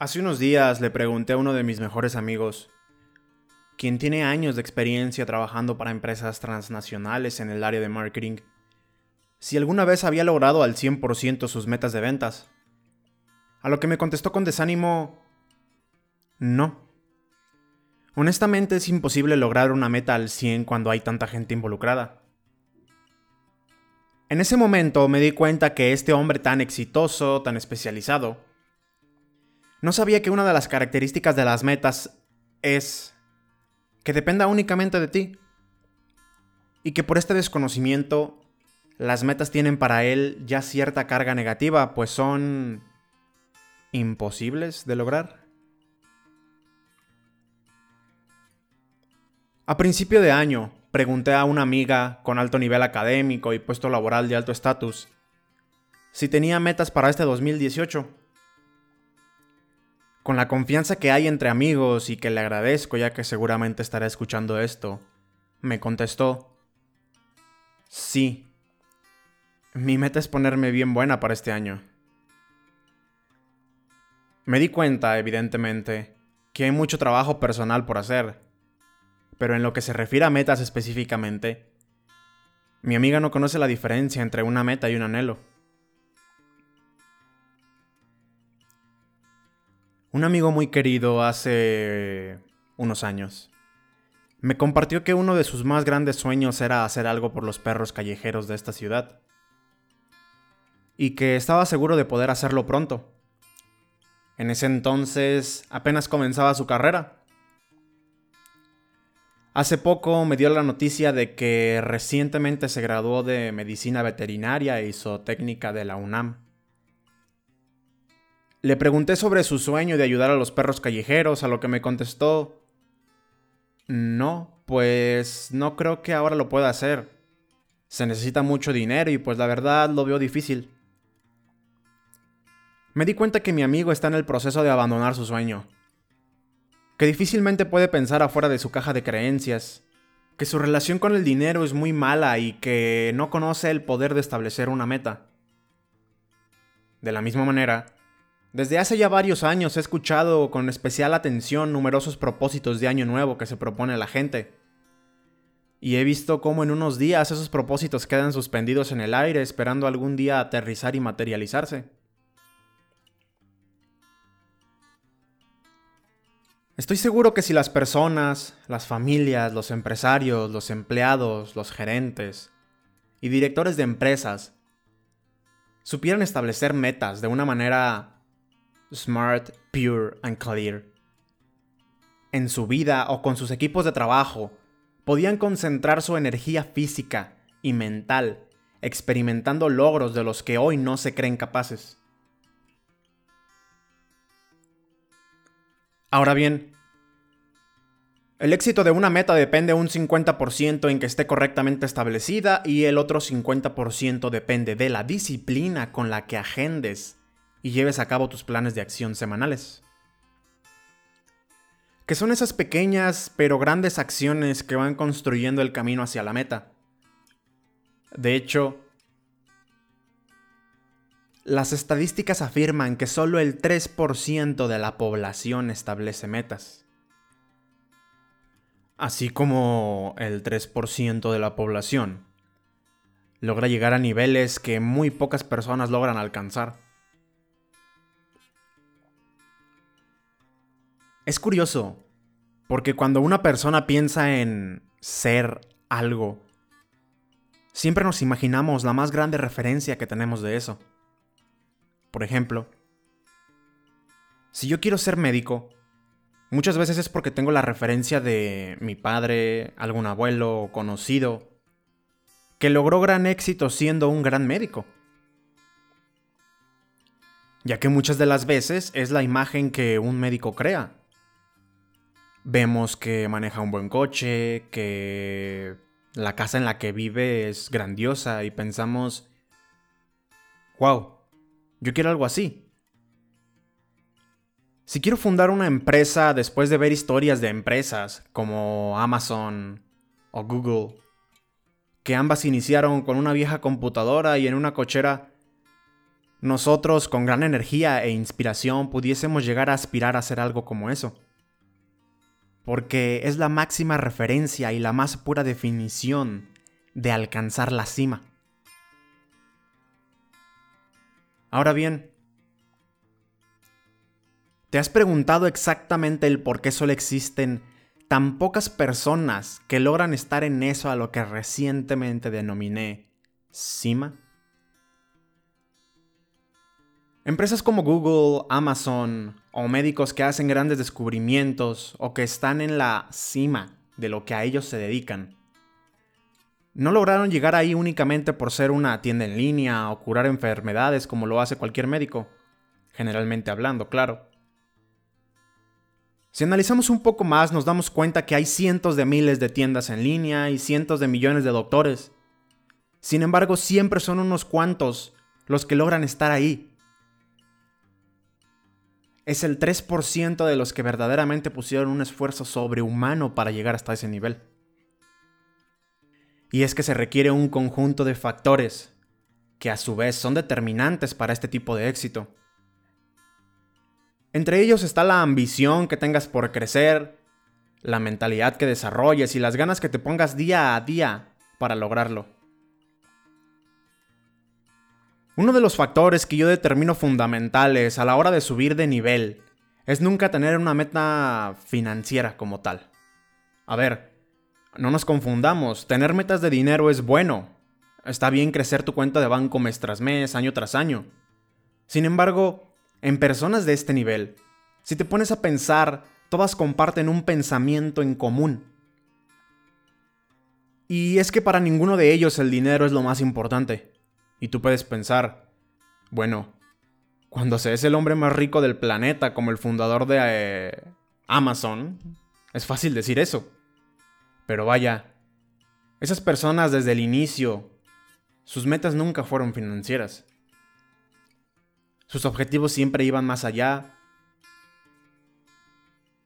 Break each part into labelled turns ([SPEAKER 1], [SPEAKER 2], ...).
[SPEAKER 1] Hace unos días le pregunté a uno de mis mejores amigos, quien tiene años de experiencia trabajando para empresas transnacionales en el área de marketing, si alguna vez había logrado al 100% sus metas de ventas. A lo que me contestó con desánimo, no. Honestamente es imposible lograr una meta al 100 cuando hay tanta gente involucrada. En ese momento me di cuenta que este hombre tan exitoso, tan especializado, no sabía que una de las características de las metas es que dependa únicamente de ti. Y que por este desconocimiento, las metas tienen para él ya cierta carga negativa, pues son imposibles de lograr. A principio de año, pregunté a una amiga con alto nivel académico y puesto laboral de alto estatus si tenía metas para este 2018 con la confianza que hay entre amigos y que le agradezco ya que seguramente estará escuchando esto, me contestó, sí, mi meta es ponerme bien buena para este año. Me di cuenta, evidentemente, que hay mucho trabajo personal por hacer, pero en lo que se refiere a metas específicamente, mi amiga no conoce la diferencia entre una meta y un anhelo. Un amigo muy querido hace unos años me compartió que uno de sus más grandes sueños era hacer algo por los perros callejeros de esta ciudad. Y que estaba seguro de poder hacerlo pronto. En ese entonces apenas comenzaba su carrera. Hace poco me dio la noticia de que recientemente se graduó de medicina veterinaria e hizo técnica de la UNAM. Le pregunté sobre su sueño de ayudar a los perros callejeros, a lo que me contestó, no, pues no creo que ahora lo pueda hacer. Se necesita mucho dinero y pues la verdad lo veo difícil. Me di cuenta que mi amigo está en el proceso de abandonar su sueño. Que difícilmente puede pensar afuera de su caja de creencias. Que su relación con el dinero es muy mala y que no conoce el poder de establecer una meta. De la misma manera, desde hace ya varios años he escuchado con especial atención numerosos propósitos de año nuevo que se propone la gente. Y he visto cómo en unos días esos propósitos quedan suspendidos en el aire esperando algún día aterrizar y materializarse. Estoy seguro que si las personas, las familias, los empresarios, los empleados, los gerentes y directores de empresas supieran establecer metas de una manera smart, pure and clear. En su vida o con sus equipos de trabajo, podían concentrar su energía física y mental experimentando logros de los que hoy no se creen capaces. Ahora bien, el éxito de una meta depende un 50% en que esté correctamente establecida y el otro 50% depende de la disciplina con la que agendes y lleves a cabo tus planes de acción semanales. Que son esas pequeñas pero grandes acciones que van construyendo el camino hacia la meta. De hecho, las estadísticas afirman que solo el 3% de la población establece metas. Así como el 3% de la población logra llegar a niveles que muy pocas personas logran alcanzar. Es curioso, porque cuando una persona piensa en ser algo, siempre nos imaginamos la más grande referencia que tenemos de eso. Por ejemplo, si yo quiero ser médico, muchas veces es porque tengo la referencia de mi padre, algún abuelo o conocido, que logró gran éxito siendo un gran médico. Ya que muchas de las veces es la imagen que un médico crea. Vemos que maneja un buen coche, que la casa en la que vive es grandiosa y pensamos, wow, yo quiero algo así. Si quiero fundar una empresa después de ver historias de empresas como Amazon o Google, que ambas iniciaron con una vieja computadora y en una cochera, nosotros con gran energía e inspiración pudiésemos llegar a aspirar a hacer algo como eso. Porque es la máxima referencia y la más pura definición de alcanzar la cima. Ahora bien, ¿te has preguntado exactamente el por qué solo existen tan pocas personas que logran estar en eso a lo que recientemente denominé cima? Empresas como Google, Amazon o médicos que hacen grandes descubrimientos o que están en la cima de lo que a ellos se dedican. No lograron llegar ahí únicamente por ser una tienda en línea o curar enfermedades como lo hace cualquier médico, generalmente hablando, claro. Si analizamos un poco más nos damos cuenta que hay cientos de miles de tiendas en línea y cientos de millones de doctores. Sin embargo, siempre son unos cuantos los que logran estar ahí es el 3% de los que verdaderamente pusieron un esfuerzo sobrehumano para llegar hasta ese nivel. Y es que se requiere un conjunto de factores que a su vez son determinantes para este tipo de éxito. Entre ellos está la ambición que tengas por crecer, la mentalidad que desarrolles y las ganas que te pongas día a día para lograrlo. Uno de los factores que yo determino fundamentales a la hora de subir de nivel es nunca tener una meta financiera como tal. A ver, no nos confundamos, tener metas de dinero es bueno. Está bien crecer tu cuenta de banco mes tras mes, año tras año. Sin embargo, en personas de este nivel, si te pones a pensar, todas comparten un pensamiento en común. Y es que para ninguno de ellos el dinero es lo más importante. Y tú puedes pensar, bueno, cuando se es el hombre más rico del planeta como el fundador de eh, Amazon, es fácil decir eso. Pero vaya, esas personas desde el inicio, sus metas nunca fueron financieras. Sus objetivos siempre iban más allá.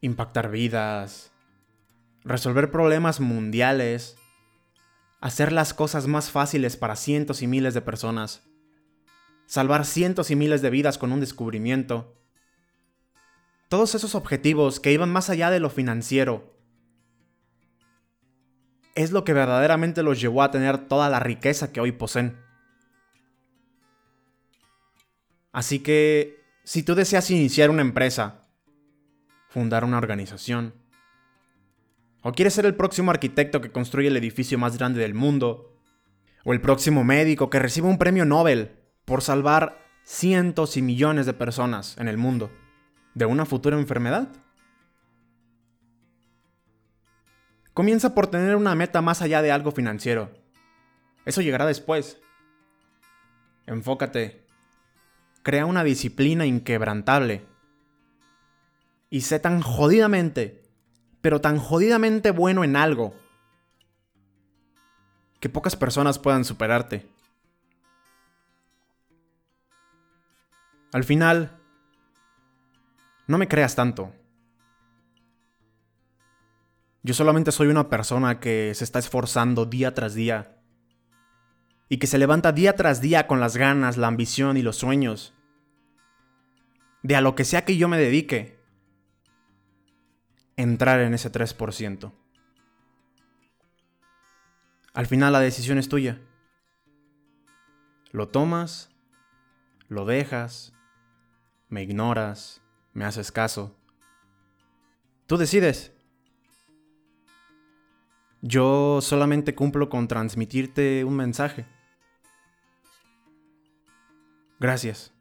[SPEAKER 1] Impactar vidas, resolver problemas mundiales, hacer las cosas más fáciles para cientos y miles de personas, salvar cientos y miles de vidas con un descubrimiento. Todos esos objetivos que iban más allá de lo financiero es lo que verdaderamente los llevó a tener toda la riqueza que hoy poseen. Así que, si tú deseas iniciar una empresa, fundar una organización, o quieres ser el próximo arquitecto que construye el edificio más grande del mundo. O el próximo médico que recibe un premio Nobel por salvar cientos y millones de personas en el mundo de una futura enfermedad. Comienza por tener una meta más allá de algo financiero. Eso llegará después. Enfócate. Crea una disciplina inquebrantable. Y sé tan jodidamente pero tan jodidamente bueno en algo que pocas personas puedan superarte. Al final, no me creas tanto. Yo solamente soy una persona que se está esforzando día tras día y que se levanta día tras día con las ganas, la ambición y los sueños de a lo que sea que yo me dedique entrar en ese 3%. Al final la decisión es tuya. Lo tomas, lo dejas, me ignoras, me haces caso. Tú decides. Yo solamente cumplo con transmitirte un mensaje. Gracias.